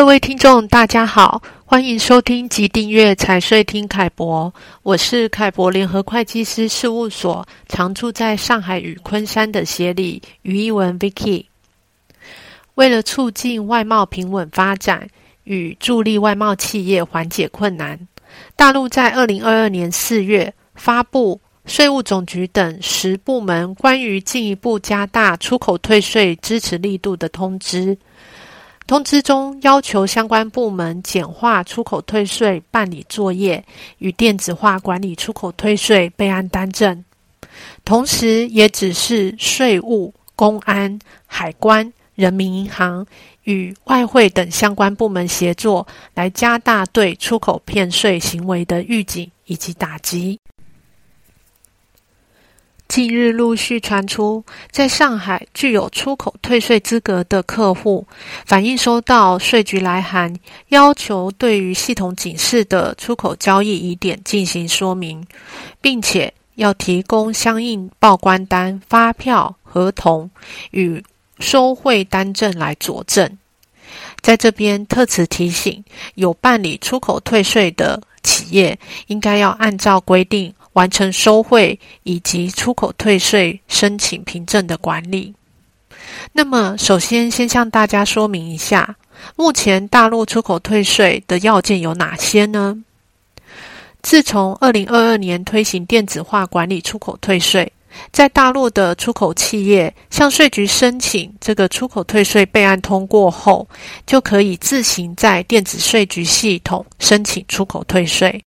各位听众，大家好，欢迎收听及订阅财税听凯博。我是凯博联合会计师事务所常驻在上海与昆山的协理于一文 Vicky。为了促进外贸平稳发展与助力外贸企业缓解困难，大陆在二零二二年四月发布税务总局等十部门关于进一步加大出口退税支持力度的通知。通知中要求相关部门简化出口退税办理作业与电子化管理出口退税备案单证，同时也指示税务、公安、海关、人民银行与外汇等相关部门协作，来加大对出口骗税行为的预警以及打击。近日陆续传出，在上海具有出口退税资格的客户反映收到税局来函，要求对于系统警示的出口交易疑点进行说明，并且要提供相应报关单、发票、合同与收汇单证来佐证。在这边特此提醒，有办理出口退税的企业，应该要按照规定。完成收汇以及出口退税申请凭证的管理。那么，首先先向大家说明一下，目前大陆出口退税的要件有哪些呢？自从二零二二年推行电子化管理出口退税，在大陆的出口企业向税局申请这个出口退税备案通过后，就可以自行在电子税局系统申请出口退税。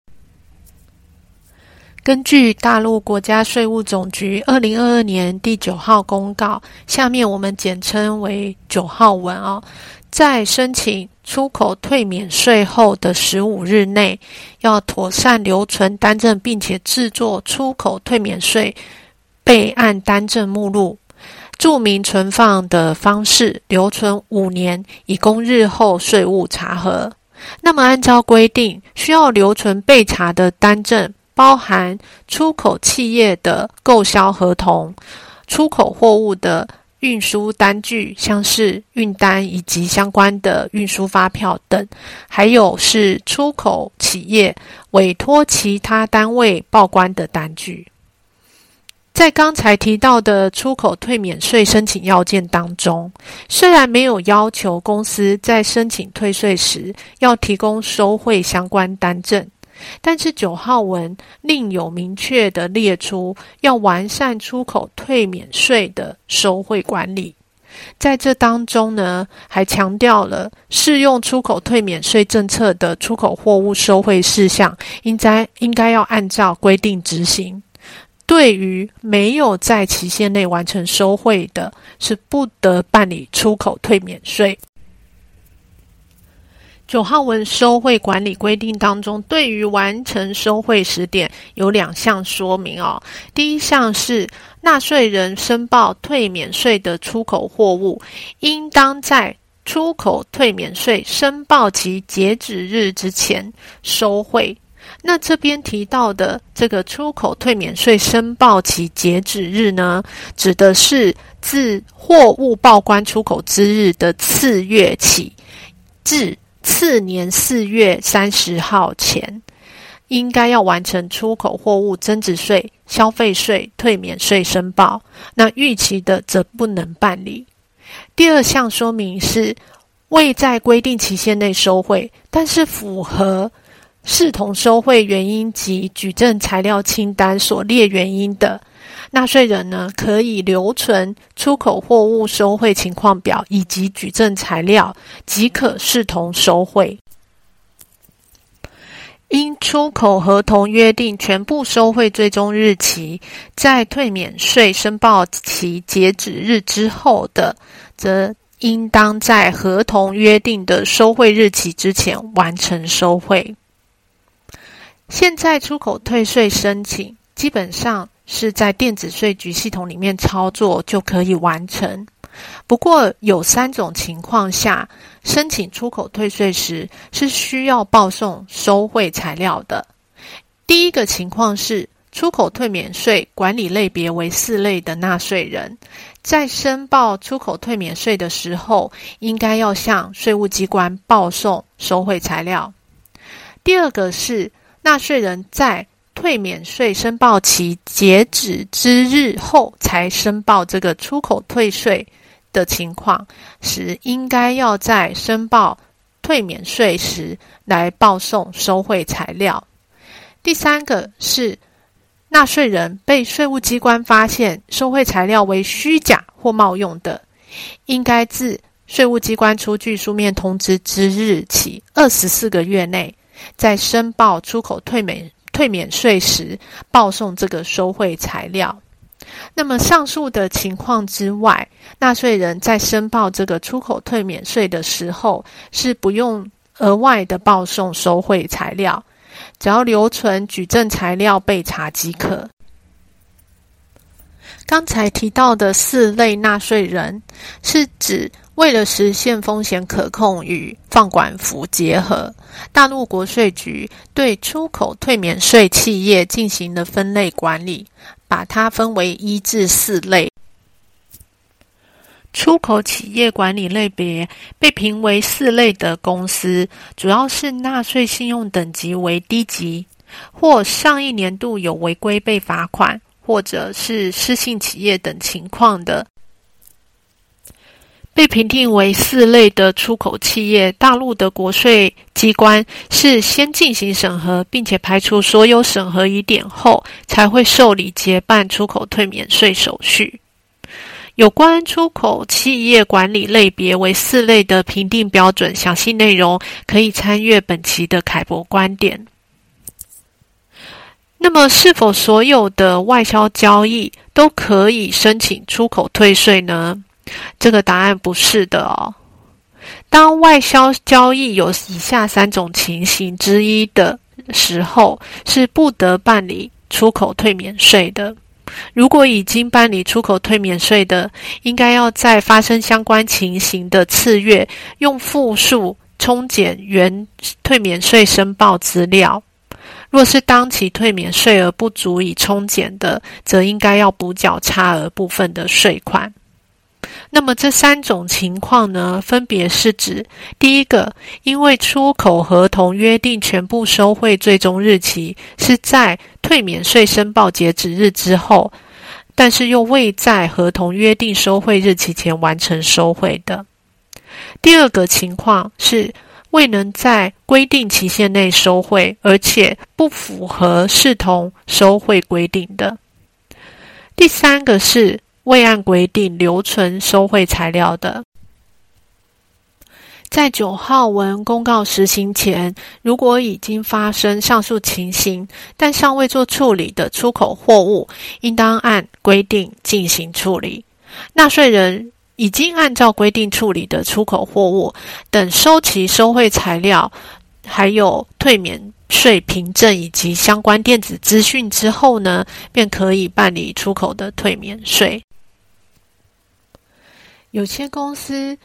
根据大陆国家税务总局二零二二年第九号公告，下面我们简称为九号文哦，在申请出口退免税后的十五日内，要妥善留存单证，并且制作出口退免税备案单证目录，注明存放的方式，留存五年，以供日后税务查核。那么，按照规定，需要留存备查的单证。包含出口企业的购销合同、出口货物的运输单据，像是运单以及相关的运输发票等，还有是出口企业委托其他单位报关的单据。在刚才提到的出口退免税申请要件当中，虽然没有要求公司在申请退税时要提供收汇相关单证。但是九号文另有明确的列出，要完善出口退免税的收汇管理。在这当中呢，还强调了适用出口退免税政策的出口货物收汇事项，应该应该要按照规定执行。对于没有在期限内完成收汇的，是不得办理出口退免税。九号文收汇管理规定当中，对于完成收汇时点有两项说明哦。第一项是纳税人申报退免税的出口货物，应当在出口退免税申报期截止日之前收汇。那这边提到的这个出口退免税申报期截止日呢，指的是自货物报关出口之日的次月起至。次年四月三十号前，应该要完成出口货物增值税、消费税退免税申报。那逾期的则不能办理。第二项说明是，未在规定期限内收汇，但是符合视同收汇原因及举证材料清单所列原因的。纳税人呢，可以留存出口货物收汇情况表以及举证材料，即可视同收汇。因出口合同约定全部收汇最终日期在退免税申报期截止日之后的，则应当在合同约定的收汇日期之前完成收汇。现在出口退税申请基本上。是在电子税局系统里面操作就可以完成。不过有三种情况下，申请出口退税时是需要报送收汇材料的。第一个情况是出口退免税管理类别为四类的纳税人，在申报出口退免税的时候，应该要向税务机关报送收汇材料。第二个是纳税人在退免税申报期截止之日后才申报这个出口退税的情况时，应该要在申报退免税时来报送收汇材料。第三个是纳税人被税务机关发现收汇材料为虚假或冒用的，应该自税务机关出具书面通知之日起二十四个月内。在申报出口退免退免税时，报送这个收汇材料。那么上述的情况之外，纳税人在申报这个出口退免税的时候，是不用额外的报送收汇材料，只要留存举证材料备查即可。刚才提到的四类纳税人，是指为了实现风险可控与放管服结合，大陆国税局对出口退免税企业进行了分类管理，把它分为一至四类。出口企业管理类别被评为四类的公司，主要是纳税信用等级为低级，或上一年度有违规被罚款。或者是失信企业等情况的，被评定为四类的出口企业，大陆的国税机关是先进行审核，并且排除所有审核疑点后，才会受理结办出口退免税手续。有关出口企业管理类别为四类的评定标准，详细内容可以参阅本期的凯博观点。那么，是否所有的外销交易都可以申请出口退税呢？这个答案不是的哦。当外销交易有以下三种情形之一的时候，是不得办理出口退免税的。如果已经办理出口退免税的，应该要在发生相关情形的次月，用复数冲减原退免税申报资料。若是当期退免税额不足以冲减的，则应该要补缴差额部分的税款。那么这三种情况呢，分别是指：第一个，因为出口合同约定全部收汇最终日期是在退免税申报截止日之后，但是又未在合同约定收汇日期前完成收汇的；第二个情况是，未能在规定期限内收汇，而且不符合视同收汇规定的。第三个是未按规定留存收汇材料的。在九号文公告实行前，如果已经发生上述情形，但尚未做处理的出口货物，应当按规定进行处理。纳税人。已经按照规定处理的出口货物，等收齐收汇材料，还有退免税凭证以及相关电子资讯之后呢，便可以办理出口的退免税。有些公司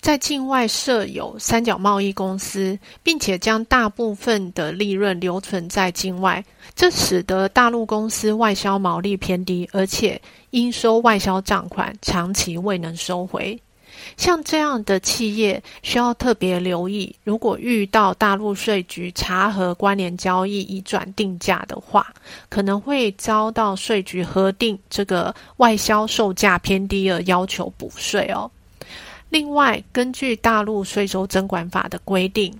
在境外设有三角贸易公司，并且将大部分的利润留存在境外，这使得大陆公司外销毛利偏低，而且。应收外销账款长期未能收回，像这样的企业需要特别留意。如果遇到大陆税局查核关联交易已转定价的话，可能会遭到税局核定这个外销售价偏低而要求补税哦。另外，根据大陆税收征管法的规定，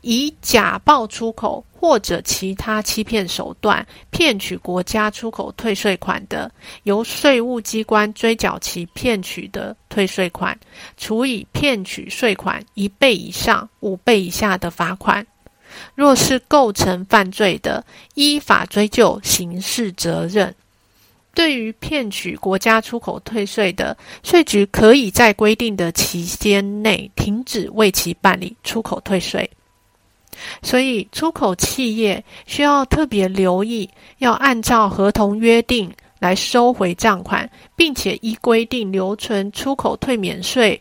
以假报出口或者其他欺骗手段骗取国家出口退税款的，由税务机关追缴其骗取的退税款，处以骗取税款一倍以上五倍以下的罚款。若是构成犯罪的，依法追究刑事责任。对于骗取国家出口退税的，税局可以在规定的期间内停止为其办理出口退税。所以，出口企业需要特别留意，要按照合同约定来收回账款，并且依规定留存出口退免税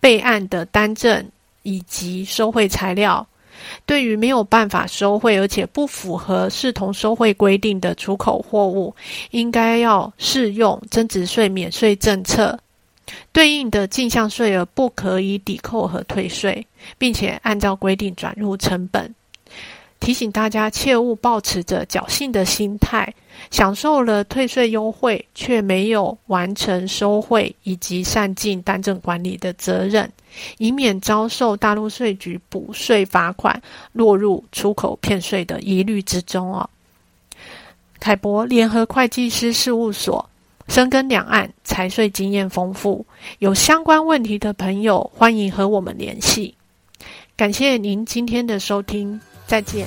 备案的单证以及收汇材料。对于没有办法收汇而且不符合视同收汇规定的出口货物，应该要适用增值税免税政策，对应的进项税额不可以抵扣和退税，并且按照规定转入成本。提醒大家切勿抱持着侥幸的心态，享受了退税优惠，却没有完成收汇以及善尽单证管理的责任，以免遭受大陆税局补税罚款，落入出口骗税的疑虑之中哦。凯博联合会计师事务所深耕两岸，财税经验丰富，有相关问题的朋友，欢迎和我们联系。感谢您今天的收听。再见。